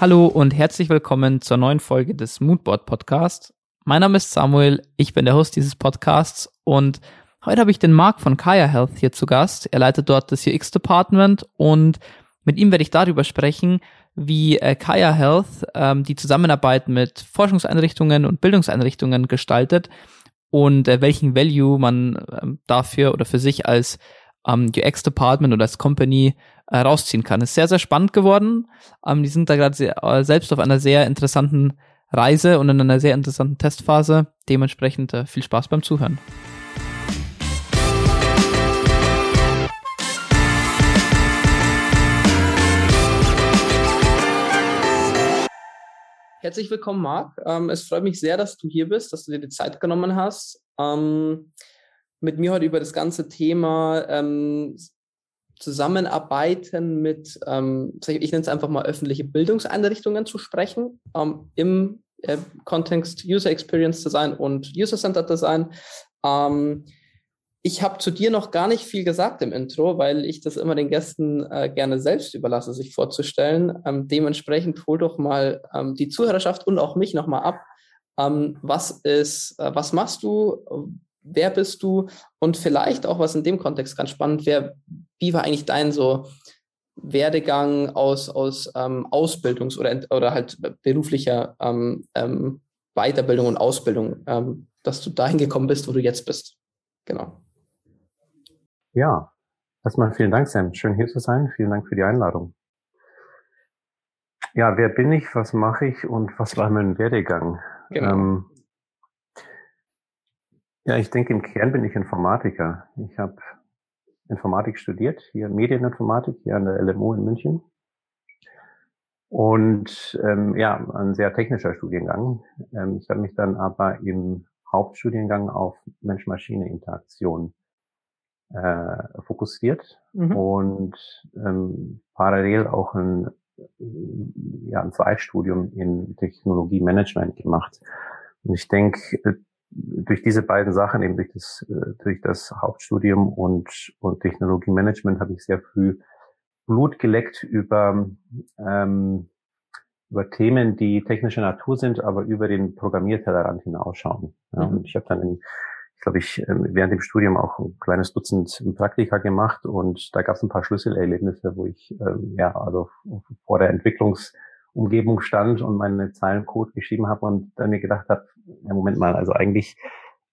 Hallo und herzlich willkommen zur neuen Folge des Moodboard Podcast. Mein Name ist Samuel, ich bin der Host dieses Podcasts und heute habe ich den Marc von Kaya Health hier zu Gast. Er leitet dort das UX Department und mit ihm werde ich darüber sprechen, wie äh, Kaya Health ähm, die Zusammenarbeit mit Forschungseinrichtungen und Bildungseinrichtungen gestaltet und äh, welchen Value man ähm, dafür oder für sich als ähm, UX Department oder als Company äh, rausziehen kann. Ist sehr, sehr spannend geworden. Ähm, die sind da gerade äh, selbst auf einer sehr interessanten Reise und in einer sehr interessanten Testphase. Dementsprechend äh, viel Spaß beim Zuhören. Herzlich willkommen, Marc. Ähm, es freut mich sehr, dass du hier bist, dass du dir die Zeit genommen hast, ähm, mit mir heute über das ganze Thema ähm, Zusammenarbeiten mit, ähm, ich nenne es einfach mal öffentliche Bildungseinrichtungen zu sprechen, ähm, im äh, Kontext User Experience Design und User Centered Design. Ähm, ich habe zu dir noch gar nicht viel gesagt im Intro, weil ich das immer den Gästen äh, gerne selbst überlasse, sich vorzustellen. Ähm, dementsprechend hol doch mal ähm, die Zuhörerschaft und auch mich nochmal ab. Ähm, was ist, äh, was machst du? Wer bist du und vielleicht auch, was in dem Kontext ganz spannend wäre, wie war eigentlich dein so Werdegang aus, aus ähm, Ausbildungs- oder, oder halt beruflicher ähm, ähm, Weiterbildung und Ausbildung, ähm, dass du dahin gekommen bist, wo du jetzt bist. Genau. Ja, erstmal vielen Dank, Sam. Schön hier zu sein. Vielen Dank für die Einladung. Ja, wer bin ich, was mache ich und was war mein Werdegang? Genau. Ja, ich denke, im Kern bin ich Informatiker. Ich habe Informatik studiert, hier Medieninformatik, hier an der LMU in München. Und ähm, ja, ein sehr technischer Studiengang. Ähm, ich habe mich dann aber im Hauptstudiengang auf Mensch-Maschine-Interaktion äh, fokussiert mhm. und ähm, parallel auch ein, ja, ein Zweitstudium in Technologie-Management gemacht. Und ich denke, durch diese beiden Sachen, eben durch das, äh, durch das Hauptstudium und, und Technologiemanagement, habe ich sehr früh Blut geleckt über, ähm, über Themen, die technischer Natur sind, aber über den Programmiertellerrand hinausschauen. Ja, mhm. Und ich habe dann in, ich glaube ich, ähm, während dem Studium auch ein kleines Dutzend Praktika gemacht und da gab es ein paar Schlüsselerlebnisse, wo ich ähm, ja also vor der Entwicklungs Umgebung stand und meine Zeilen Code geschrieben habe und dann mir gedacht habe, ja, Moment mal, also eigentlich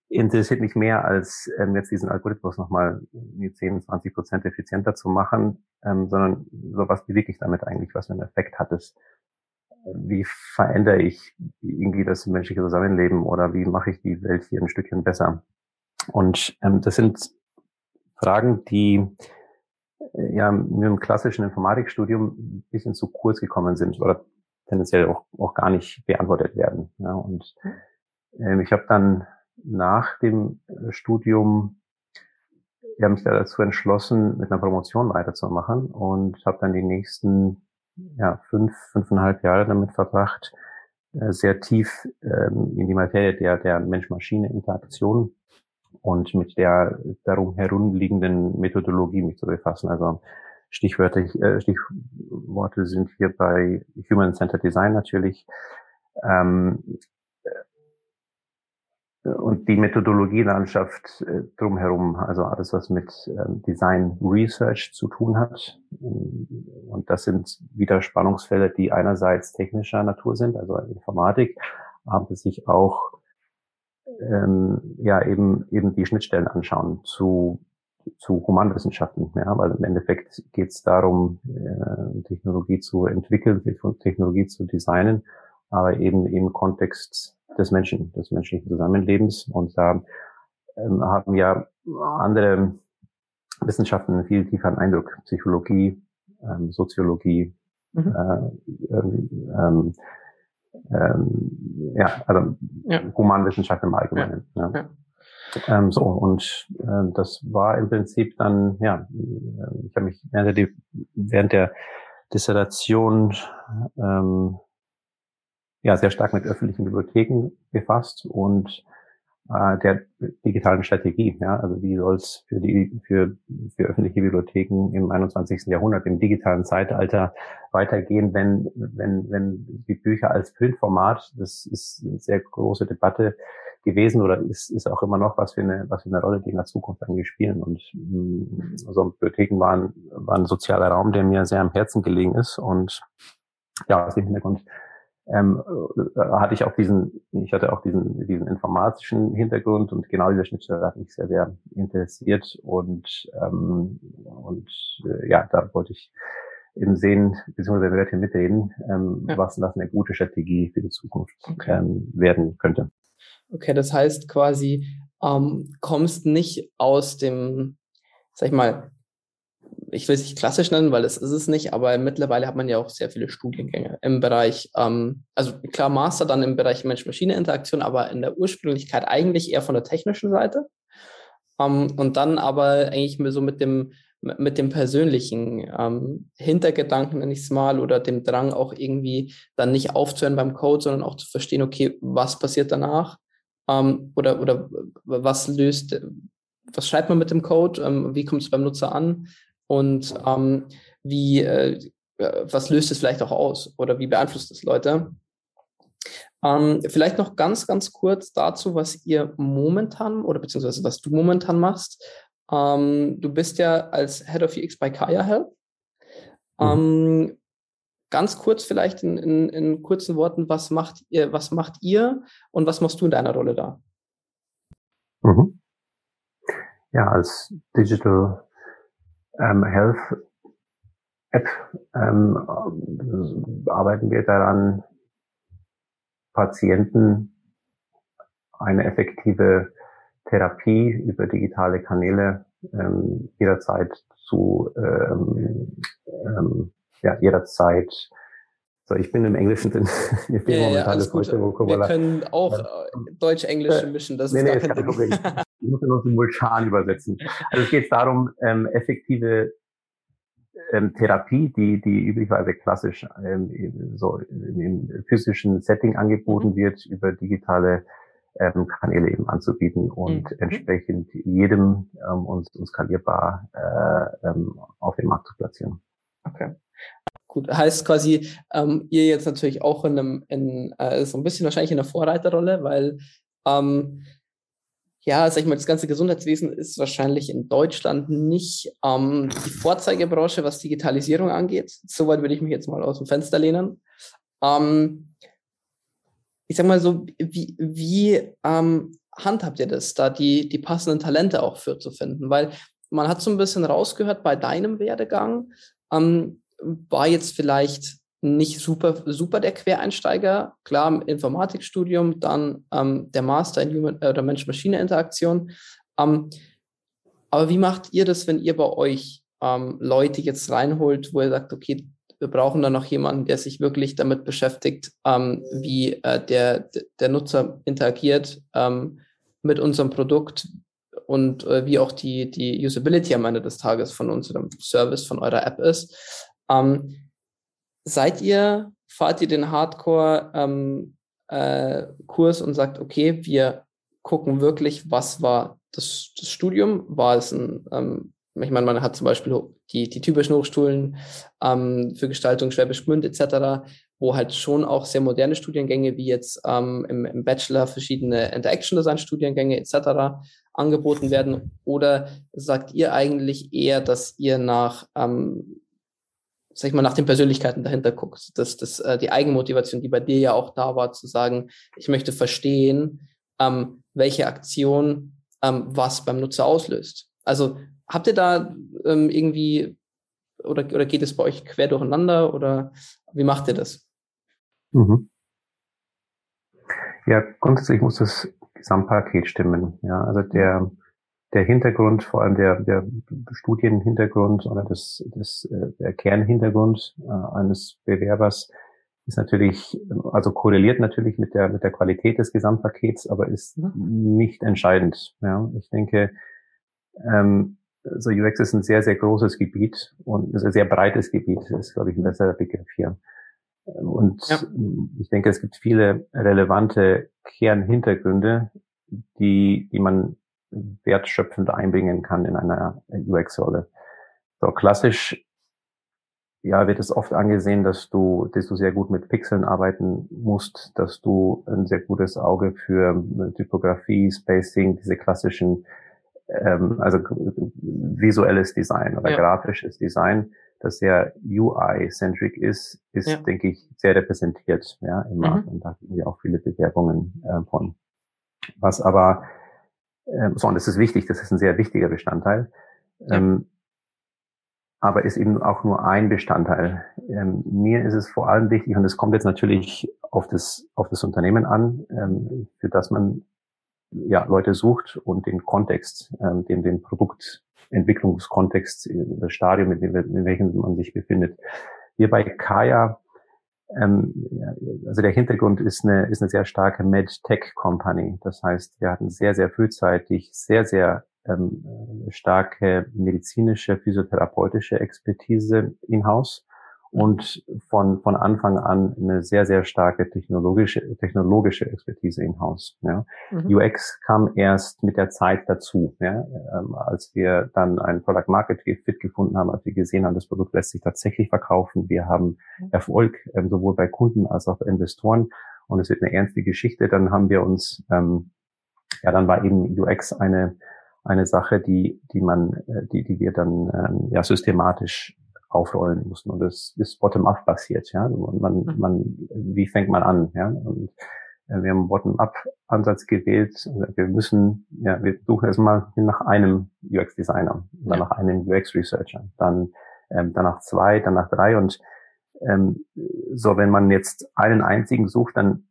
interessiert mich mehr, als ähm, jetzt diesen Algorithmus nochmal 10, 20 Prozent effizienter zu machen, ähm, sondern so was bewege ich damit eigentlich, was für einen Effekt hat es? Wie verändere ich irgendwie das menschliche Zusammenleben oder wie mache ich die Welt hier ein Stückchen besser? Und ähm, das sind Fragen, die äh, ja mir im klassischen Informatikstudium ein bisschen zu kurz gekommen sind oder tendenziell auch, auch gar nicht beantwortet werden. Ja, und ähm, ich habe dann nach dem äh, Studium ja, mich da dazu entschlossen, mit einer Promotion weiterzumachen und habe dann die nächsten ja, fünf, fünfeinhalb Jahre damit verbracht, äh, sehr tief ähm, in die Materie der, der Mensch-Maschine-Interaktion und mit der darum herumliegenden Methodologie mich zu befassen. Also Stichwörter, äh, Stichworte sind hier bei Human-Centered Design natürlich. Ähm, äh, und die Methodologielandschaft äh, drumherum, also alles, was mit ähm, Design Research zu tun hat. Und das sind wieder Spannungsfälle, die einerseits technischer Natur sind, also Informatik, aber sich auch ähm, ja eben eben die Schnittstellen anschauen zu zu Humanwissenschaften, ja, weil im Endeffekt geht es darum, äh, Technologie zu entwickeln, Technologie zu designen, aber eben im Kontext des Menschen, des menschlichen Zusammenlebens. Und da ähm, haben ja andere Wissenschaften einen viel tieferen Eindruck, Psychologie, ähm, Soziologie, mhm. äh, ähm, ähm, ähm ja, also ja. Humanwissenschaften im Allgemeinen. Ja. ja. Ähm, so, und äh, das war im Prinzip dann, ja, ich habe mich während der, während der Dissertation ähm, ja sehr stark mit öffentlichen Bibliotheken befasst und äh, der digitalen Strategie. Ja? Also wie soll es für die für, für öffentliche Bibliotheken im 21. Jahrhundert, im digitalen Zeitalter weitergehen, wenn, wenn, wenn die Bücher als Printformat, das ist eine sehr große Debatte gewesen oder ist, ist auch immer noch, was für eine, was für eine Rolle die in der Zukunft eigentlich spielen. Und mh, also Bibliotheken waren, waren ein sozialer Raum, der mir sehr am Herzen gelegen ist. Und ja, aus dem Hintergrund ähm, äh, hatte ich auch diesen, ich hatte auch diesen, diesen informatischen Hintergrund und genau diese Schnittstelle hat mich sehr, sehr interessiert und, ähm, und äh, ja, da wollte ich eben sehen, beziehungsweise werde mitreden, ähm, ja. was das eine gute Strategie für die Zukunft okay. ähm, werden könnte. Okay, das heißt quasi, ähm, kommst nicht aus dem, sag ich mal, ich will es nicht klassisch nennen, weil das ist es nicht, aber mittlerweile hat man ja auch sehr viele Studiengänge im Bereich, ähm, also klar Master dann im Bereich Mensch-Maschine-Interaktion, aber in der Ursprünglichkeit eigentlich eher von der technischen Seite. Ähm, und dann aber eigentlich so mit dem, mit dem persönlichen ähm, Hintergedanken, nenne ich es mal, oder dem Drang auch irgendwie dann nicht aufzuhören beim Code, sondern auch zu verstehen, okay, was passiert danach? Ähm, oder, oder was löst, was schreibt man mit dem Code? Ähm, wie kommt es beim Nutzer an? und ähm, wie, äh, was löst es vielleicht auch aus oder wie beeinflusst es Leute? Ähm, vielleicht noch ganz, ganz kurz dazu, was ihr momentan oder beziehungsweise was du momentan machst. Ähm, du bist ja als Head of UX bei Kaya Health. Mhm. Ganz kurz vielleicht in, in, in, kurzen Worten, was macht ihr, was macht ihr und was machst du in deiner Rolle da? Mhm. Ja, als Digital ähm, Health App ähm, arbeiten wir daran, Patienten eine effektive Therapie über digitale Kanäle ähm, jederzeit zu ähm, ähm, ja, jederzeit so, ich bin im Englischen drin. Ich bin ja, momentan ja, das deutsche Vokabular. Wir können auch äh, Deutsch-Englische mischen. Das nee, ist nee, gar kein Problem. Ich muss nur simultan übersetzen. Also es geht darum, ähm, effektive ähm, Therapie, die, die üblicherweise klassisch ähm, so im physischen Setting angeboten mhm. wird, über digitale ähm, Kanäle eben anzubieten und mhm. entsprechend jedem ähm, uns, uns skalierbar äh, ähm, auf den Markt zu platzieren. Okay. Gut, heißt quasi, ähm, ihr jetzt natürlich auch in einem, in, äh, so ein bisschen wahrscheinlich in der Vorreiterrolle, weil ähm, ja, sag ich mal, das ganze Gesundheitswesen ist wahrscheinlich in Deutschland nicht ähm, die Vorzeigebranche, was Digitalisierung angeht. Soweit würde ich mich jetzt mal aus dem Fenster lehnen. Ähm, ich sag mal so, wie, wie ähm, handhabt ihr das, da die, die passenden Talente auch für zu finden? Weil man hat so ein bisschen rausgehört bei deinem Werdegang, ähm, war jetzt vielleicht nicht super, super der Quereinsteiger. Klar, im Informatikstudium, dann ähm, der Master in Human äh, oder Mensch-Maschine-Interaktion. Ähm, aber wie macht ihr das, wenn ihr bei euch ähm, Leute jetzt reinholt, wo ihr sagt, okay, wir brauchen da noch jemanden, der sich wirklich damit beschäftigt, ähm, wie äh, der, der Nutzer interagiert ähm, mit unserem Produkt und äh, wie auch die, die Usability am Ende des Tages von unserem Service, von eurer App ist. Ähm, seid ihr, fahrt ihr den Hardcore-Kurs ähm, äh, und sagt, okay, wir gucken wirklich, was war das, das Studium? War es ein, ähm, ich meine, man hat zum Beispiel die, die typischen Hochschulen ähm, für Gestaltung Schwäbisch Gmünd etc., wo halt schon auch sehr moderne Studiengänge wie jetzt ähm, im, im Bachelor verschiedene Interaction Design Studiengänge etc. angeboten werden? Oder sagt ihr eigentlich eher, dass ihr nach ähm, sag ich mal, nach den Persönlichkeiten dahinter guckst. dass das, äh, die Eigenmotivation, die bei dir ja auch da war, zu sagen, ich möchte verstehen, ähm, welche Aktion ähm, was beim Nutzer auslöst. Also habt ihr da ähm, irgendwie oder, oder geht es bei euch quer durcheinander oder wie macht ihr das? Mhm. Ja, grundsätzlich muss das Gesamtpaket stimmen. Ja, also der, der Hintergrund, vor allem der, der Studienhintergrund oder das, das, äh, der Kernhintergrund äh, eines Bewerbers ist natürlich, also korreliert natürlich mit der, mit der Qualität des Gesamtpakets, aber ist mhm. nicht entscheidend. Ja, ich denke, ähm, so UX ist ein sehr, sehr großes Gebiet und ist ein sehr breites Gebiet. Das ist, glaube ich, ein besserer Begriff hier. Und ja. ich denke, es gibt viele relevante Kernhintergründe, die, die man wertschöpfend einbringen kann in einer UX-Rolle. So klassisch ja, wird es oft angesehen, dass du, dass du sehr gut mit Pixeln arbeiten musst, dass du ein sehr gutes Auge für Typografie, Spacing, diese klassischen, ähm, also visuelles Design oder ja. grafisches Design, das sehr UI-centric ist, ist, ja. denke ich, sehr repräsentiert, ja, im Markt. Mhm. Und da haben wir auch viele Bewerbungen äh, von. Was aber, äh, so, und das ist wichtig, das ist ein sehr wichtiger Bestandteil. Ja. Ähm, aber ist eben auch nur ein Bestandteil. Ähm, mir ist es vor allem wichtig, und es kommt jetzt natürlich auf das, auf das Unternehmen an, ähm, für das man ja, Leute sucht und den Kontext, ähm, den, den Produktentwicklungskontext, das Stadium, in, dem, in welchem man sich befindet. Hier bei Kaya, ähm, also der Hintergrund ist eine, ist eine sehr starke Med-Tech-Company. Das heißt, wir hatten sehr, sehr frühzeitig sehr, sehr ähm, starke medizinische, physiotherapeutische Expertise in-house und von, von Anfang an eine sehr, sehr starke technologische, technologische Expertise in-house. Ja. Mhm. UX kam erst mit der Zeit dazu, ja, ähm, als wir dann ein Product Market Fit gefunden haben, als wir gesehen haben, das Produkt lässt sich tatsächlich verkaufen. Wir haben mhm. Erfolg ähm, sowohl bei Kunden als auch bei Investoren und es wird eine ernste Geschichte. Dann haben wir uns, ähm, ja, dann war eben UX eine eine Sache, die, die man, äh, die, die wir dann ähm, ja systematisch aufrollen mussten. Und das ist bottom-up basiert, ja. Und man, mhm. man, wie fängt man an, ja? Und äh, wir haben Bottom-up-Ansatz gewählt. Wir müssen, ja, wir suchen erstmal nach einem UX-Designer, dann ja. nach einem UX-Researcher, dann ähm, danach zwei, danach drei und ähm, so, wenn man jetzt einen einzigen sucht, dann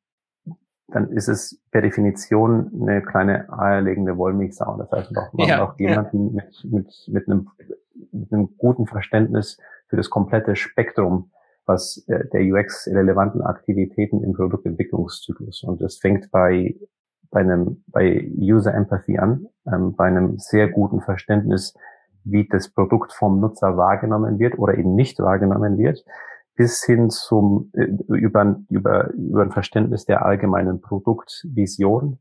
dann ist es per Definition eine kleine eierlegende Wollmilchsau. Das heißt, man braucht ja, auch jemanden ja. mit, mit, mit, einem, mit einem guten Verständnis für das komplette Spektrum, was äh, der UX relevanten Aktivitäten im Produktentwicklungszyklus. Und das fängt bei, bei einem, bei User Empathy an, ähm, bei einem sehr guten Verständnis, wie das Produkt vom Nutzer wahrgenommen wird oder eben nicht wahrgenommen wird bis hin zum äh, über, über, über ein Verständnis der allgemeinen Produktvision,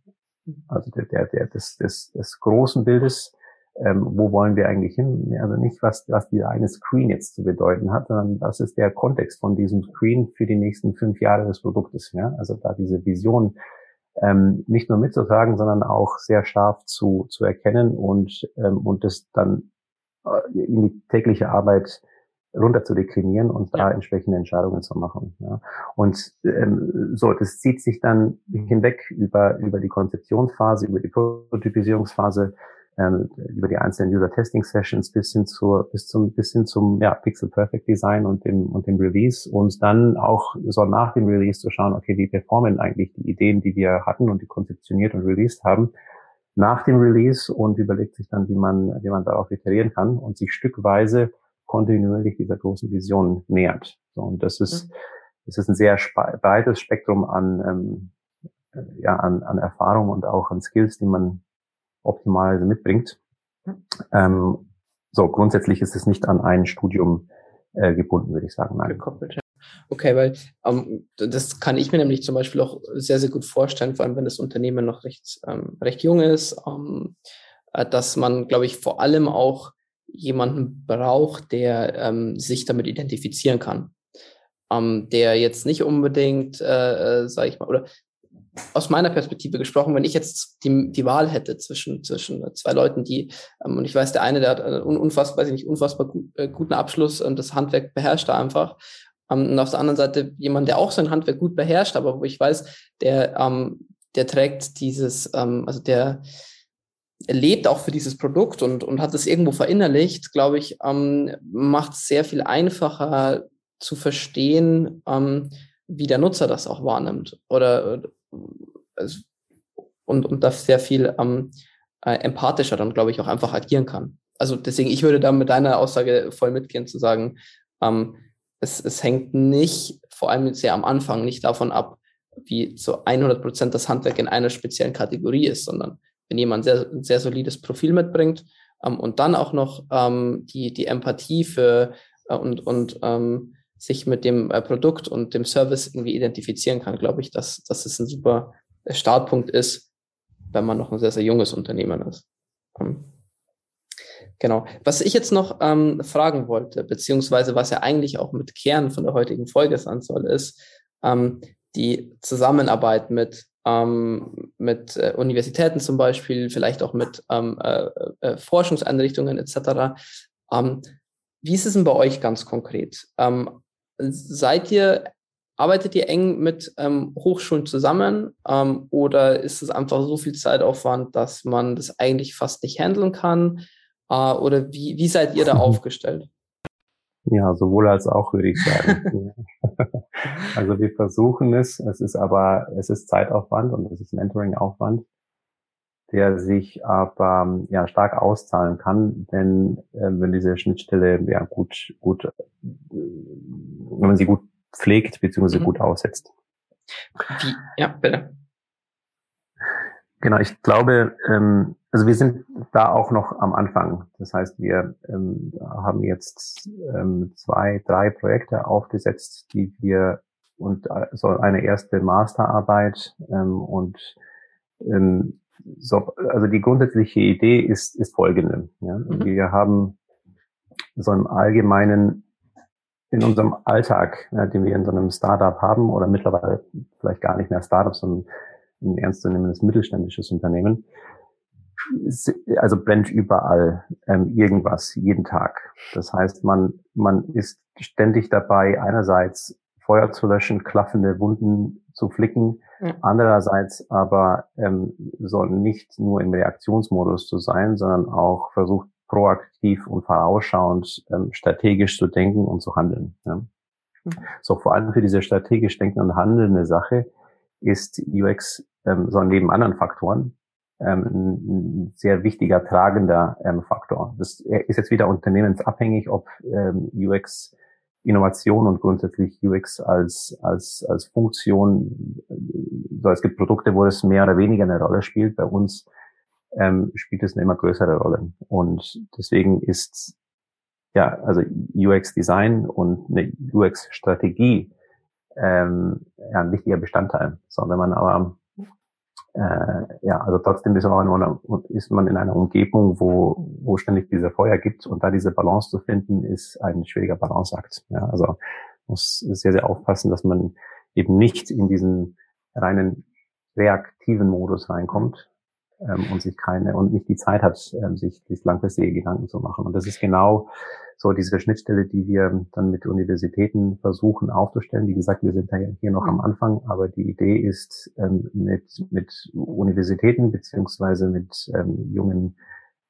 also der, der, der des, des, des großen Bildes, ähm, wo wollen wir eigentlich hin? Also nicht, was, was dieser eine Screen jetzt zu bedeuten hat, sondern was ist der Kontext von diesem Screen für die nächsten fünf Jahre des Produktes. Ja? Also da diese Vision ähm, nicht nur mitzutragen, sondern auch sehr scharf zu, zu erkennen und, ähm, und das dann äh, in die tägliche Arbeit runter zu deklinieren und da entsprechende Entscheidungen zu machen. Ja. Und ähm, so, das zieht sich dann hinweg über über die Konzeptionsphase, über die Prototypisierungsphase, ähm, über die einzelnen User Testing Sessions bis hin zur bis zum bis hin zum ja, Pixel Perfect Design und dem und dem Release und dann auch so nach dem Release zu schauen, okay, wie performen eigentlich die Ideen, die wir hatten und die konzeptioniert und released haben nach dem Release und überlegt sich dann, wie man wie man darauf iterieren kann und sich stückweise kontinuierlich dieser großen Vision nähert. So, und das ist, mhm. das ist ein sehr breites Spektrum an, ähm, ja, an, an Erfahrung und auch an Skills, die man optimalerweise mitbringt. Mhm. Ähm, so, grundsätzlich ist es nicht an ein Studium äh, gebunden, würde ich sagen. Nein. Gekoppelt, ja. Okay, weil ähm, das kann ich mir nämlich zum Beispiel auch sehr, sehr gut vorstellen, vor allem wenn das Unternehmen noch recht, ähm, recht jung ist, ähm, äh, dass man, glaube ich, vor allem auch jemanden braucht, der ähm, sich damit identifizieren kann. Ähm, der jetzt nicht unbedingt, äh, äh, sage ich mal, oder aus meiner Perspektive gesprochen, wenn ich jetzt die, die Wahl hätte zwischen, zwischen zwei Leuten, die, ähm, und ich weiß, der eine, der hat einen unfassbar, weiß ich nicht, unfassbar gut, äh, guten Abschluss und das Handwerk beherrscht er einfach. Ähm, und auf der anderen Seite jemand, der auch sein Handwerk gut beherrscht, aber wo ich weiß, der, ähm, der trägt dieses, ähm, also der, lebt auch für dieses Produkt und, und hat es irgendwo verinnerlicht, glaube ich, ähm, macht es sehr viel einfacher zu verstehen, ähm, wie der Nutzer das auch wahrnimmt. Oder äh, und, und das sehr viel ähm, äh, empathischer dann, glaube ich, auch einfach agieren kann. Also deswegen, ich würde da mit deiner Aussage voll mitgehen, zu sagen, ähm, es, es hängt nicht, vor allem sehr am Anfang, nicht davon ab, wie so 100 Prozent das Handwerk in einer speziellen Kategorie ist, sondern wenn jemand sehr, ein sehr solides Profil mitbringt ähm, und dann auch noch ähm, die, die Empathie für äh, und, und ähm, sich mit dem äh, Produkt und dem Service irgendwie identifizieren kann, glaube ich, dass, dass es ein super Startpunkt ist, wenn man noch ein sehr, sehr junges Unternehmen ist. Ähm, genau. Was ich jetzt noch ähm, fragen wollte, beziehungsweise was ja eigentlich auch mit Kern von der heutigen Folge sein soll, ist ähm, die Zusammenarbeit mit ähm, mit äh, Universitäten zum Beispiel, vielleicht auch mit ähm, äh, äh, Forschungseinrichtungen etc. Ähm, wie ist es denn bei euch ganz konkret? Ähm, seid ihr, arbeitet ihr eng mit ähm, Hochschulen zusammen ähm, oder ist es einfach so viel Zeitaufwand, dass man das eigentlich fast nicht handeln kann? Äh, oder wie, wie seid ihr da aufgestellt? Ja, sowohl als auch, würde ich sagen. also wir versuchen es, es ist aber, es ist Zeitaufwand und es ist Mentoring-Aufwand, der sich aber ja stark auszahlen kann, denn äh, wenn diese Schnittstelle ja gut, gut, äh, wenn man sie gut pflegt bzw. Mhm. gut aussetzt. Ja, bitte. Genau, ich glaube, ähm, also wir sind da auch noch am Anfang. Das heißt, wir ähm, haben jetzt ähm, zwei, drei Projekte aufgesetzt, die wir und äh, so eine erste Masterarbeit ähm, und ähm, so, also die grundsätzliche Idee ist, ist folgende. Ja? Mhm. Wir haben so im Allgemeinen in unserem Alltag, ja, den wir in so einem Startup haben oder mittlerweile vielleicht gar nicht mehr Startup, sondern ein ernstzunehmendes mittelständisches Unternehmen, also brennt überall ähm, irgendwas jeden Tag. Das heißt, man man ist ständig dabei, einerseits Feuer zu löschen, klaffende Wunden zu flicken, ja. andererseits aber ähm, soll nicht nur im Reaktionsmodus zu sein, sondern auch versucht proaktiv und vorausschauend ähm, strategisch zu denken und zu handeln. Ja. Mhm. So vor allem für diese strategisch denken und handelnde Sache ist UX ähm, so neben anderen Faktoren ein sehr wichtiger, tragender ähm, Faktor. Das ist jetzt wieder unternehmensabhängig, ob ähm, UX Innovation und grundsätzlich UX als, als, als Funktion, so es gibt Produkte, wo es mehr oder weniger eine Rolle spielt. Bei uns ähm, spielt es eine immer größere Rolle. Und deswegen ist ja, also UX Design und eine UX Strategie ähm, ja, ein wichtiger Bestandteil. So, wenn man aber äh, ja, also trotzdem ist einer, ist man in einer Umgebung, wo, wo ständig diese Feuer gibt und da diese Balance zu finden, ist ein schwieriger Balanceakt. Ja, also muss sehr, sehr aufpassen, dass man eben nicht in diesen reinen reaktiven Modus reinkommt, ähm, und sich keine und nicht die Zeit hat, ähm, sich, sich langfristige Gedanken zu machen. Und das ist genau so diese Schnittstelle, die wir dann mit Universitäten versuchen aufzustellen. Wie gesagt, wir sind da hier noch am mhm. Anfang, aber die Idee ist, ähm, mit, mit Universitäten beziehungsweise mit ähm, jungen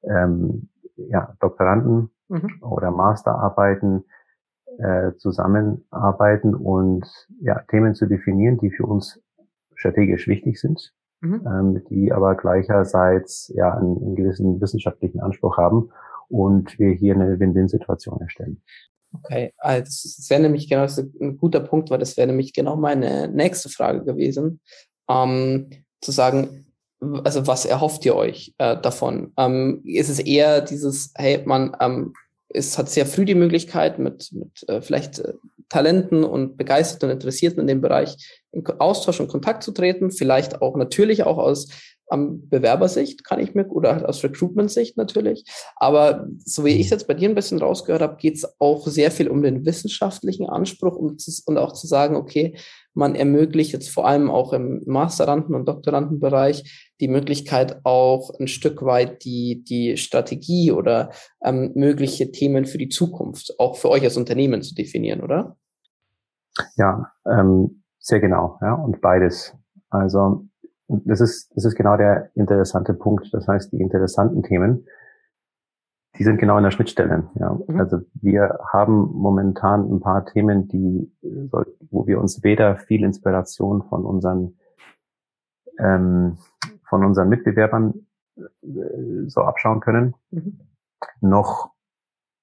ähm, ja, Doktoranden mhm. oder Masterarbeiten äh, zusammenarbeiten und ja, Themen zu definieren, die für uns strategisch wichtig sind mhm. ähm, die aber gleicherseits ja einen, einen gewissen wissenschaftlichen Anspruch haben und wir hier eine Win-Win-Situation erstellen. Okay, also das wäre nämlich genau das ein guter Punkt, weil das wäre nämlich genau meine nächste Frage gewesen, ähm, zu sagen, also was erhofft ihr euch äh, davon? Ähm, ist es eher dieses, hey, man ähm, es hat sehr früh die Möglichkeit, mit, mit äh, vielleicht äh, Talenten und Begeisterten und Interessierten in dem Bereich in Austausch und Kontakt zu treten, vielleicht auch natürlich auch aus am Bewerbersicht kann ich mir, oder halt aus Recruitment-Sicht natürlich. Aber so wie ich es jetzt bei dir ein bisschen rausgehört habe, geht es auch sehr viel um den wissenschaftlichen Anspruch um und auch zu sagen, okay, man ermöglicht jetzt vor allem auch im Masteranden- und Doktorandenbereich die Möglichkeit auch ein Stück weit die, die Strategie oder ähm, mögliche Themen für die Zukunft auch für euch als Unternehmen zu definieren, oder? Ja, ähm, sehr genau, ja, und beides. Also das ist, das ist genau der interessante Punkt. Das heißt, die interessanten Themen, die sind genau in der Schnittstelle. Ja. Mhm. Also wir haben momentan ein paar Themen, die, wo wir uns weder viel Inspiration von unseren ähm, von unseren Mitbewerbern äh, so abschauen können, mhm. noch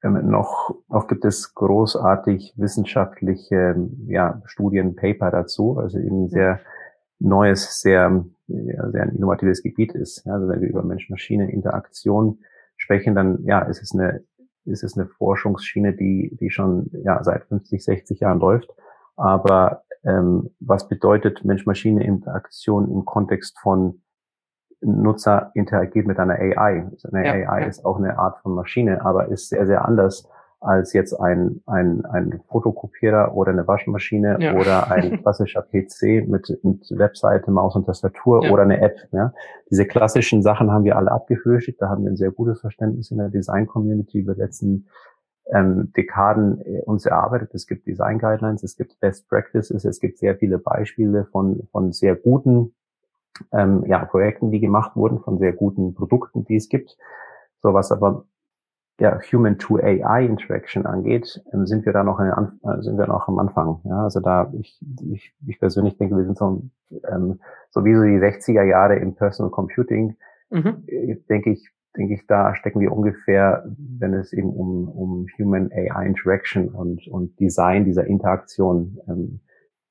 ähm, noch noch gibt es großartig wissenschaftliche ja, Studien, Paper dazu, also eben sehr neues, sehr ja, sehr innovatives Gebiet ist. Also wenn wir über Mensch-Maschine-Interaktion sprechen, dann ja, ist es eine ist es eine Forschungsschiene, die die schon ja seit 50, 60 Jahren läuft. Aber ähm, was bedeutet Mensch-Maschine-Interaktion im Kontext von Nutzer interagiert mit einer AI. Also eine ja, AI ja. ist auch eine Art von Maschine, aber ist sehr, sehr anders als jetzt ein, ein, ein Fotokopierer oder eine Waschmaschine ja. oder ein klassischer PC mit, mit Webseite, Maus und Tastatur ja. oder eine App. Ja. Diese klassischen Sachen haben wir alle abgefürchtet. Da haben wir ein sehr gutes Verständnis in der Design-Community über die letzten ähm, Dekaden äh, uns erarbeitet. Es gibt Design Guidelines, es gibt Best Practices, es gibt sehr viele Beispiele von, von sehr guten ähm, ja, Projekten, die gemacht wurden, von sehr guten Produkten, die es gibt. So was aber ja, Human-to-AI-Interaction angeht, ähm, sind wir da noch, in, äh, sind wir noch am Anfang. Ja, also da, ich, ich, ich persönlich denke, wir sind so, ähm, so wie so die 60er Jahre im Personal Computing, mhm. Äh, denke ich, denke ich, da stecken wir ungefähr, wenn es eben um, um Human-AI-Interaction und, und Design dieser Interaktion ähm,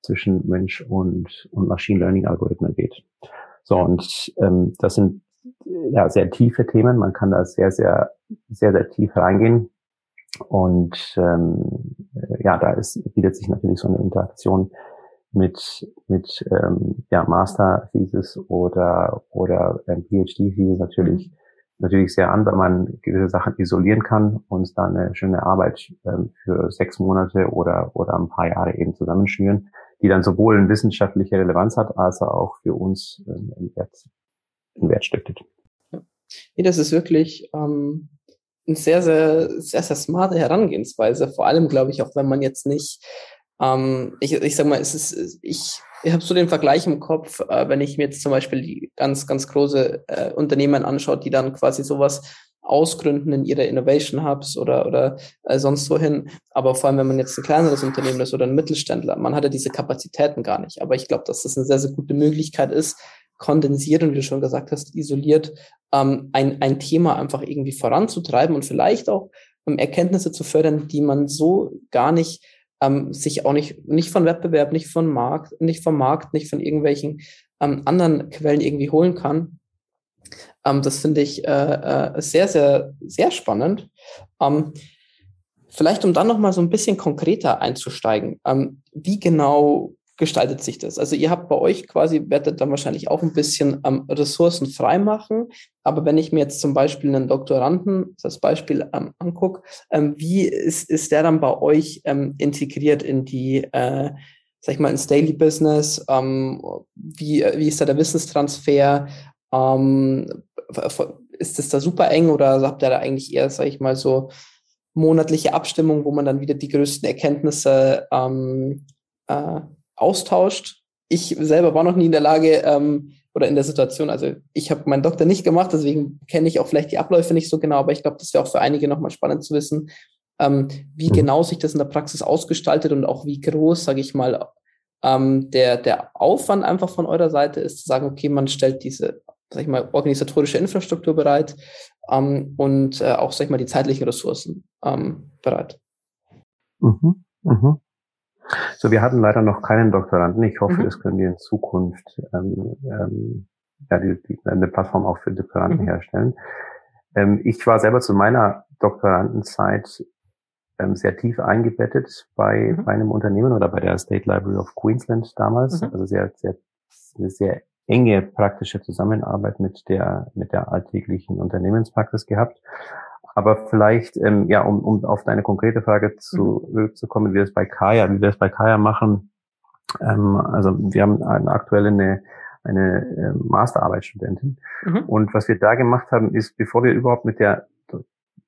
zwischen Mensch und, und Machine Learning-Algorithmen geht. So, und ähm, das sind ja sehr tiefe Themen. Man kann da sehr, sehr, sehr, sehr tief reingehen. Und ähm, ja, da ist, bietet sich natürlich so eine Interaktion mit mit ähm, ja, Master Thesis oder oder ähm, PhD Thesis natürlich mhm. natürlich sehr an, wenn man gewisse Sachen isolieren kann und dann eine schöne Arbeit ähm, für sechs Monate oder oder ein paar Jahre eben zusammenschnüren, die dann sowohl eine wissenschaftliche Relevanz hat als auch für uns ähm, Wert, einen Wert stiftet. Nee, das ist wirklich ähm, eine sehr, sehr, sehr, sehr smarte Herangehensweise. Vor allem, glaube ich, auch wenn man jetzt nicht, ähm, ich, ich sag mal, es ist, ich, ich habe so den Vergleich im Kopf, äh, wenn ich mir jetzt zum Beispiel die ganz, ganz große äh, Unternehmen anschaue, die dann quasi sowas ausgründen in ihre Innovation Hubs oder, oder äh, sonst wohin. Aber vor allem, wenn man jetzt ein kleineres Unternehmen ist oder ein Mittelständler, man hat ja diese Kapazitäten gar nicht. Aber ich glaube, dass das eine sehr, sehr gute Möglichkeit ist, kondensiert und wie du schon gesagt hast, isoliert ähm, ein, ein Thema einfach irgendwie voranzutreiben und vielleicht auch um Erkenntnisse zu fördern, die man so gar nicht ähm, sich auch nicht, nicht von Wettbewerb, nicht von Markt, nicht vom Markt, nicht von irgendwelchen ähm, anderen Quellen irgendwie holen kann. Ähm, das finde ich äh, äh, sehr, sehr, sehr spannend. Ähm, vielleicht, um dann nochmal so ein bisschen konkreter einzusteigen, ähm, wie genau gestaltet sich das? Also ihr habt bei euch quasi, werdet dann wahrscheinlich auch ein bisschen ähm, Ressourcen freimachen. Aber wenn ich mir jetzt zum Beispiel einen Doktoranden als Beispiel ähm, angucke, ähm, wie ist, ist der dann bei euch ähm, integriert in die, äh, sag ich mal, ins Daily Business? Ähm, wie, wie ist da der Wissenstransfer? Ähm, ist das da super eng oder habt ihr da eigentlich eher, sag ich mal, so monatliche Abstimmung, wo man dann wieder die größten Erkenntnisse ähm, äh, austauscht. Ich selber war noch nie in der Lage ähm, oder in der Situation, also ich habe meinen Doktor nicht gemacht, deswegen kenne ich auch vielleicht die Abläufe nicht so genau, aber ich glaube, das wäre auch für einige nochmal spannend zu wissen, ähm, wie mhm. genau sich das in der Praxis ausgestaltet und auch wie groß, sage ich mal, ähm, der, der Aufwand einfach von eurer Seite ist, zu sagen, okay, man stellt diese, sag ich mal, organisatorische Infrastruktur bereit ähm, und äh, auch, sag ich mal, die zeitlichen Ressourcen ähm, bereit. Mhm. Mhm. So, wir hatten leider noch keinen Doktoranden. Ich hoffe, mhm. das können wir in Zukunft ähm, ähm, ja, die, die, eine Plattform auch für Doktoranden mhm. herstellen. Ähm, ich war selber zu meiner Doktorandenzeit ähm, sehr tief eingebettet bei, mhm. bei einem Unternehmen oder bei der State Library of Queensland damals. Mhm. Also sehr, sehr, eine sehr enge praktische Zusammenarbeit mit der, mit der alltäglichen Unternehmenspraxis gehabt. Aber vielleicht, ähm, ja, um, um auf deine konkrete Frage zurückzukommen, mhm. wie wir es bei Kaya, wie wir es bei Kaya machen. Ähm, also wir haben eine, aktuell eine, eine äh, Masterarbeitsstudentin. Mhm. Und was wir da gemacht haben, ist, bevor wir überhaupt mit der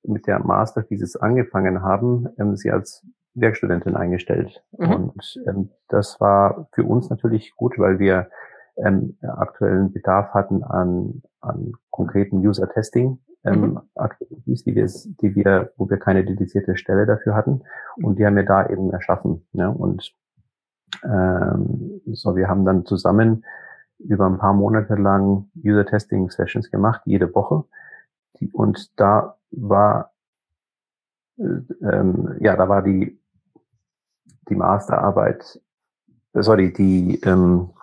mit der Master dieses angefangen haben, ähm, sie als Werkstudentin eingestellt. Mhm. Und ähm, das war für uns natürlich gut, weil wir ähm, aktuellen Bedarf hatten an, an konkreten User-Testing ähm, mhm. Activities, die wir, die wir, wo wir keine dedizierte Stelle dafür hatten. Und die haben wir da eben erschaffen. Ne? Und ähm, so, wir haben dann zusammen über ein paar Monate lang User-Testing-Sessions gemacht, jede Woche. Die, und da war äh, ähm, ja, da war die die Masterarbeit, sorry, die ähm, äh,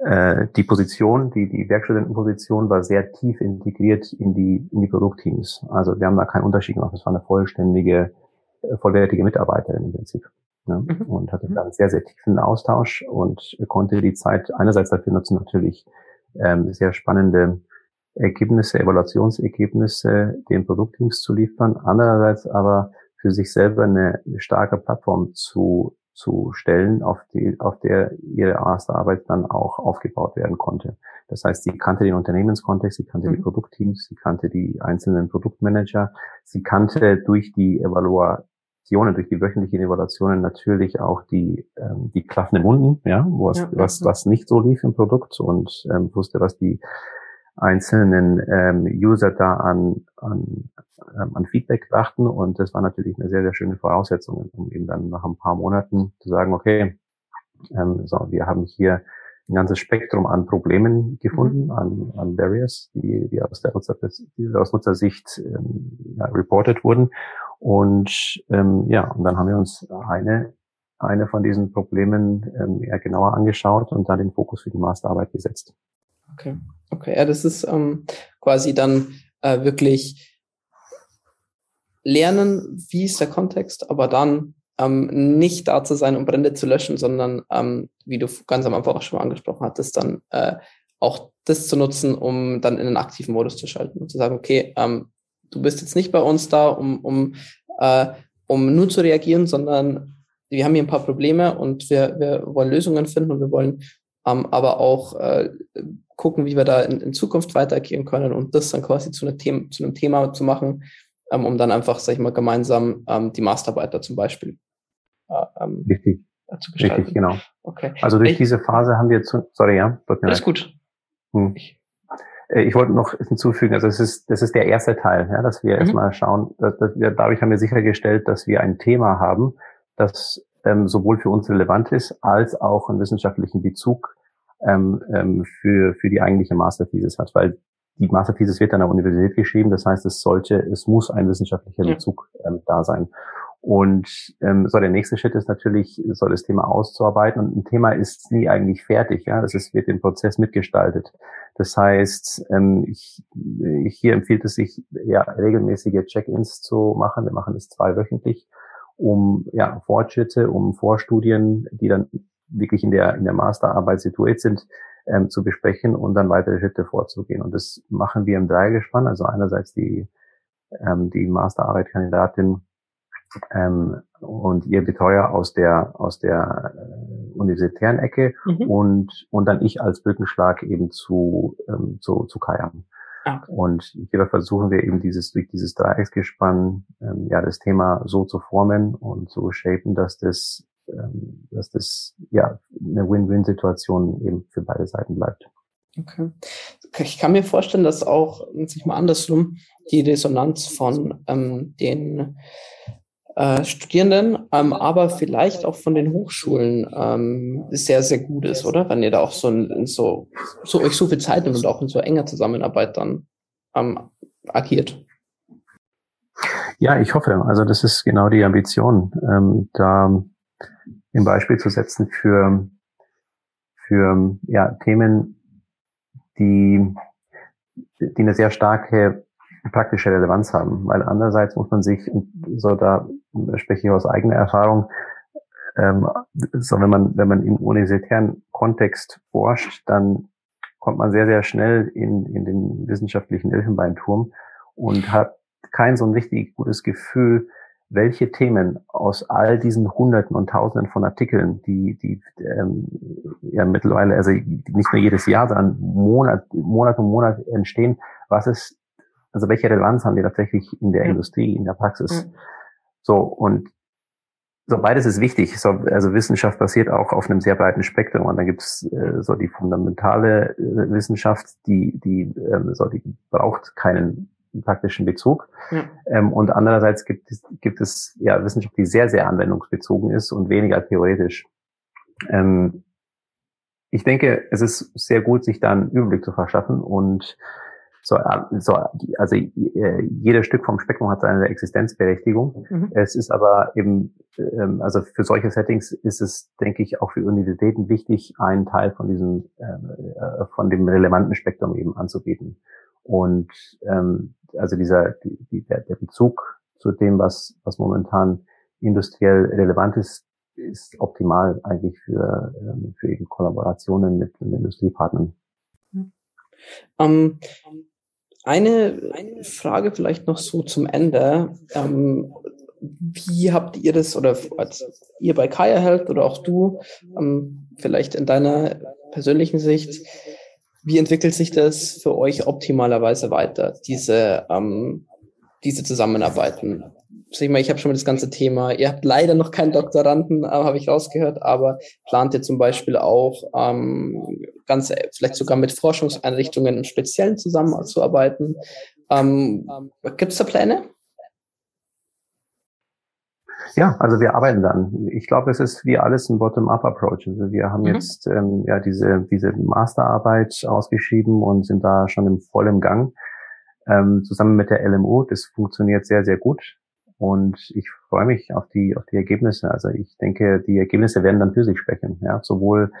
die Position, die, die Werkstudentenposition war sehr tief integriert in die, in die Produktteams. Also wir haben da keinen Unterschied gemacht. Das war eine vollständige, äh, vollwertige Mitarbeiterin im Prinzip. Ne? Mhm. Und hatte dann sehr, sehr tiefen Austausch und konnte die Zeit einerseits dafür nutzen, natürlich ähm, sehr spannende Ergebnisse, Evaluationsergebnisse den Produktteams zu liefern, andererseits aber für sich selber eine starke Plattform zu, zu stellen, auf, die, auf der ihre Masterarbeit dann auch aufgebaut werden konnte. Das heißt, sie kannte den Unternehmenskontext, sie kannte mhm. die Produktteams, sie kannte die einzelnen Produktmanager, sie kannte durch die Evaluationen, durch die wöchentlichen Evaluationen natürlich auch die, ähm, die klaffenden Wunden, ja, was, ja, was, was nicht so lief im Produkt und ähm, wusste, was die einzelnen ähm, User da an, an, ähm, an Feedback brachten. Und das war natürlich eine sehr, sehr schöne Voraussetzung, um eben dann nach ein paar Monaten zu sagen, okay, ähm, so, wir haben hier ein ganzes Spektrum an Problemen gefunden, mhm. an, an Barriers, die, die aus der Nutzer, die aus Nutzersicht ähm, ja, reported wurden. Und ähm, ja, und dann haben wir uns eine eine von diesen Problemen ähm, eher genauer angeschaut und dann den Fokus für die Masterarbeit gesetzt. Okay, okay, ja, das ist ähm, quasi dann äh, wirklich lernen, wie ist der Kontext, aber dann ähm, nicht da zu sein, um Brände zu löschen, sondern ähm, wie du ganz am Anfang auch schon mal angesprochen hattest, dann äh, auch das zu nutzen, um dann in den aktiven Modus zu schalten und zu sagen, okay, ähm, du bist jetzt nicht bei uns da, um, um, äh, um nur zu reagieren, sondern wir haben hier ein paar Probleme und wir, wir wollen Lösungen finden und wir wollen ähm, aber auch äh, gucken, wie wir da in, in Zukunft weiter agieren können und das dann quasi zu, einem Thema, zu einem Thema zu machen, ähm, um dann einfach, sag ich mal, gemeinsam ähm, die Masterarbeiter zum Beispiel äh, ähm, Richtig. zu gestalten. Richtig, genau. Okay. Also durch ich, diese Phase haben wir zu, sorry, ja. Alles gut. Hm. Ich, äh, ich wollte noch hinzufügen, also es ist, das ist der erste Teil, ja, dass wir mhm. erstmal schauen, dass, dass wir, dadurch haben wir sichergestellt, dass wir ein Thema haben, das ähm, sowohl für uns relevant ist, als auch einen wissenschaftlichen Bezug ähm, ähm, für, für die eigentliche Masterthesis hat, weil die Masterthesis wird an der Universität geschrieben, das heißt, es sollte, es muss ein wissenschaftlicher Bezug ähm, da sein. Und ähm, so der nächste Schritt ist natürlich, so das Thema auszuarbeiten. Und ein Thema ist nie eigentlich fertig. Ja, das ist, wird im Prozess mitgestaltet. Das heißt, ähm, ich, hier empfiehlt es sich, ja, regelmäßige Check-ins zu machen. Wir machen es zweiwöchentlich, um ja, Fortschritte, um Vorstudien, die dann wirklich in der, in der Masterarbeit situiert sind, ähm, zu besprechen und dann weitere Schritte vorzugehen. Und das machen wir im Dreigespann. Also einerseits die, ähm, die Masterarbeit-Kandidatin ähm, und ihr Betreuer aus der, aus der äh, universitären Ecke mhm. und, und dann ich als Brückenschlag eben zu, ähm, zu, zu. Ah, okay. Und hierbei versuchen wir eben dieses, durch dieses Dreiecksgespann, ähm, ja, das Thema so zu formen und zu shapen, dass das dass das ja eine Win-Win-Situation eben für beide Seiten bleibt. Okay. Ich kann mir vorstellen, dass auch, sich mal andersrum, die Resonanz von ähm, den äh, Studierenden, ähm, aber vielleicht auch von den Hochschulen ähm, sehr, sehr gut ist, oder? Wenn ihr da auch so, in, so, so euch so viel Zeit nimmt und auch in so enger Zusammenarbeit dann ähm, agiert. Ja, ich hoffe. Also das ist genau die Ambition. Ähm, da im Beispiel zu setzen für, für ja, Themen, die, die eine sehr starke praktische Relevanz haben. Weil andererseits muss man sich, so da spreche ich aus eigener Erfahrung, ähm, so wenn man, wenn man im universitären Kontext forscht, dann kommt man sehr, sehr schnell in, in den wissenschaftlichen Elfenbeinturm und hat kein so ein richtig gutes Gefühl, welche Themen aus all diesen Hunderten und Tausenden von Artikeln, die, die ähm, ja mittlerweile, also nicht nur jedes Jahr, sondern Monat, Monat um Monat entstehen, was ist, also welche Relevanz haben die tatsächlich in der ja. Industrie, in der Praxis? Ja. So, und so beides ist wichtig. So, also Wissenschaft basiert auch auf einem sehr breiten Spektrum. Und dann gibt's äh, so die fundamentale äh, Wissenschaft, die, die, ähm, so, die braucht keinen praktischen Bezug. Ja. Ähm, und andererseits gibt es, gibt es ja Wissenschaft, die sehr, sehr anwendungsbezogen ist und weniger theoretisch. Ähm, ich denke, es ist sehr gut, sich da einen Überblick zu verschaffen und so, äh, so also äh, jedes Stück vom Spektrum hat seine Existenzberechtigung. Mhm. Es ist aber eben, ähm, also für solche Settings ist es, denke ich, auch für Universitäten wichtig, einen Teil von diesem, äh, von dem relevanten Spektrum eben anzubieten. Und ähm, also dieser die, der, der Bezug zu dem, was, was momentan industriell relevant ist, ist optimal eigentlich für, ähm, für eben Kollaborationen mit, mit Industriepartnern. Ähm, eine, eine Frage vielleicht noch so zum Ende. Ähm, wie habt ihr das oder ihr bei Kaya Health oder auch du, ähm, vielleicht in deiner persönlichen Sicht, wie entwickelt sich das für euch optimalerweise weiter, diese, ähm, diese Zusammenarbeiten? Ich mal, ich habe schon mal das ganze Thema, ihr habt leider noch keinen Doktoranden, äh, habe ich rausgehört, aber plant ihr zum Beispiel auch ähm, ganz vielleicht sogar mit Forschungseinrichtungen im Speziellen zusammenzuarbeiten? Ähm, Gibt es da Pläne? Ja, also wir arbeiten dann. Ich glaube, es ist wie alles ein Bottom-up-Approach. Also wir haben mhm. jetzt ähm, ja diese diese Masterarbeit ausgeschrieben und sind da schon im vollen Gang ähm, zusammen mit der LMU. Das funktioniert sehr sehr gut und ich freue mich auf die auf die Ergebnisse. Also ich denke, die Ergebnisse werden dann für sich sprechen. Ja, sowohl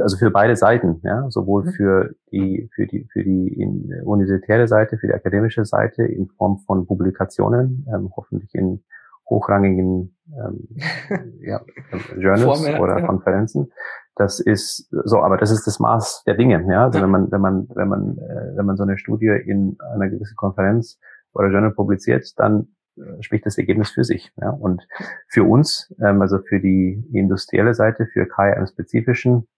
also für beide Seiten. Ja, sowohl mhm. für die für die für die universitäre Seite, für die akademische Seite in Form von Publikationen, ähm, hoffentlich in hochrangigen ähm, ja, Journals Vormer, oder ja. Konferenzen. Das ist so, aber das ist das Maß der Dinge. Ja, also ja. wenn man wenn man wenn man äh, wenn man so eine Studie in einer gewissen Konferenz oder Journal publiziert, dann äh, spricht das Ergebnis für sich. Ja? Und für uns, ähm, also für die industrielle Seite, für KI im Spezifischen,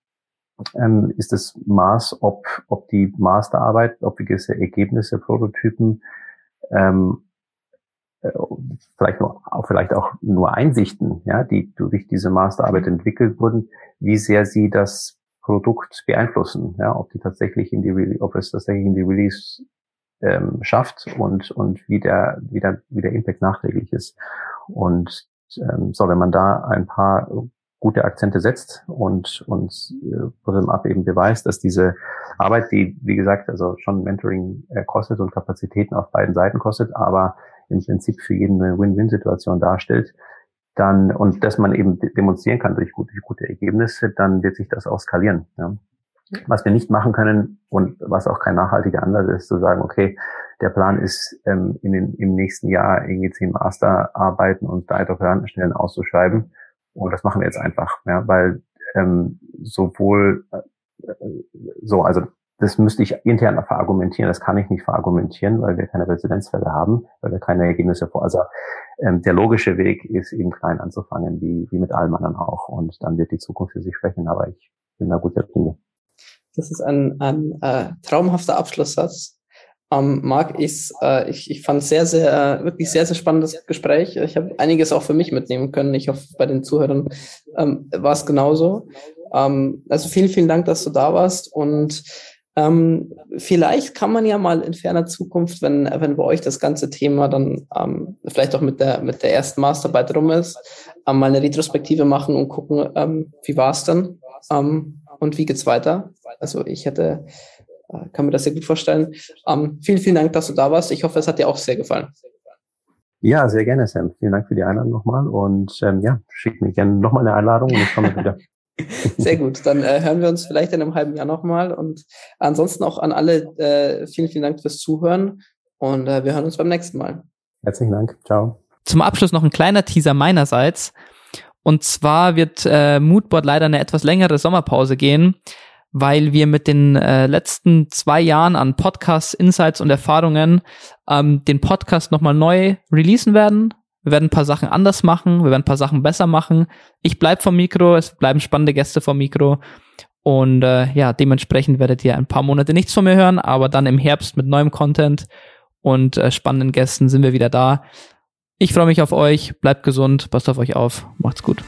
ähm, ist das Maß, ob, ob die Masterarbeit, ob gewisse Ergebnisse, Prototypen ähm, äh, vielleicht nur, vielleicht auch nur Einsichten, ja, die durch diese Masterarbeit entwickelt wurden, wie sehr sie das Produkt beeinflussen, ja, ob die tatsächlich in die, ob es tatsächlich in die Release ähm, schafft und und wie der wie der wie der Impact nachträglich ist. Und ähm, so, wenn man da ein paar gute Akzente setzt und uns äh, bottom up eben beweist, dass diese Arbeit, die wie gesagt also schon Mentoring äh, kostet und Kapazitäten auf beiden Seiten kostet, aber im Prinzip für jeden eine Win-Win-Situation darstellt, dann und dass man eben demonstrieren kann durch gute, gute Ergebnisse, dann wird sich das auch skalieren. Ja. Was wir nicht machen können und was auch kein nachhaltiger Ansatz ist, zu sagen, okay, der Plan ist, ähm, in den, im nächsten Jahr irgendwie zehn Masterarbeiten und drei Doktorandenstellen auszuschreiben. Und das machen wir jetzt einfach, ja, weil ähm, sowohl äh, so, also das müsste ich intern verargumentieren. Das kann ich nicht verargumentieren, weil wir keine Residenzfälle haben, weil wir keine Ergebnisse vor. Also ähm, der logische Weg ist eben klein anzufangen, wie, wie mit allem anderen auch. Und dann wird die Zukunft für sich sprechen. Aber ich bin da guter Dinge. Das ist ein, ein äh, traumhafter Abschlusssatz. Ähm, Marc, ich, äh, ich, ich fand sehr, sehr, wirklich sehr, sehr spannendes Gespräch. Ich habe einiges auch für mich mitnehmen können. Ich hoffe, bei den Zuhörern ähm, war es genauso. Ähm, also vielen, vielen Dank, dass du da warst und ähm, vielleicht kann man ja mal in ferner Zukunft, wenn, wenn bei euch das ganze Thema dann ähm, vielleicht auch mit der, mit der ersten Masterarbeit rum ist, ähm, mal eine Retrospektive machen und gucken, ähm, wie war es dann ähm, und wie geht's weiter. Also ich hätte, äh, kann mir das sehr gut vorstellen. Ähm, vielen, vielen Dank, dass du da warst. Ich hoffe, es hat dir auch sehr gefallen. Ja, sehr gerne, Sam. Vielen Dank für die Einladung nochmal und ja, schick mir gerne nochmal eine Einladung und ich komme wieder. Sehr gut, dann äh, hören wir uns vielleicht in einem halben Jahr nochmal. Und ansonsten auch an alle äh, vielen, vielen Dank fürs Zuhören. Und äh, wir hören uns beim nächsten Mal. Herzlichen Dank, ciao. Zum Abschluss noch ein kleiner Teaser meinerseits. Und zwar wird äh, Moodboard leider eine etwas längere Sommerpause gehen, weil wir mit den äh, letzten zwei Jahren an Podcasts, Insights und Erfahrungen ähm, den Podcast nochmal neu releasen werden wir werden ein paar Sachen anders machen, wir werden ein paar Sachen besser machen. Ich bleib vom Mikro, es bleiben spannende Gäste vom Mikro. Und äh, ja, dementsprechend werdet ihr ein paar Monate nichts von mir hören, aber dann im Herbst mit neuem Content und äh, spannenden Gästen sind wir wieder da. Ich freue mich auf euch, bleibt gesund, passt auf euch auf, macht's gut.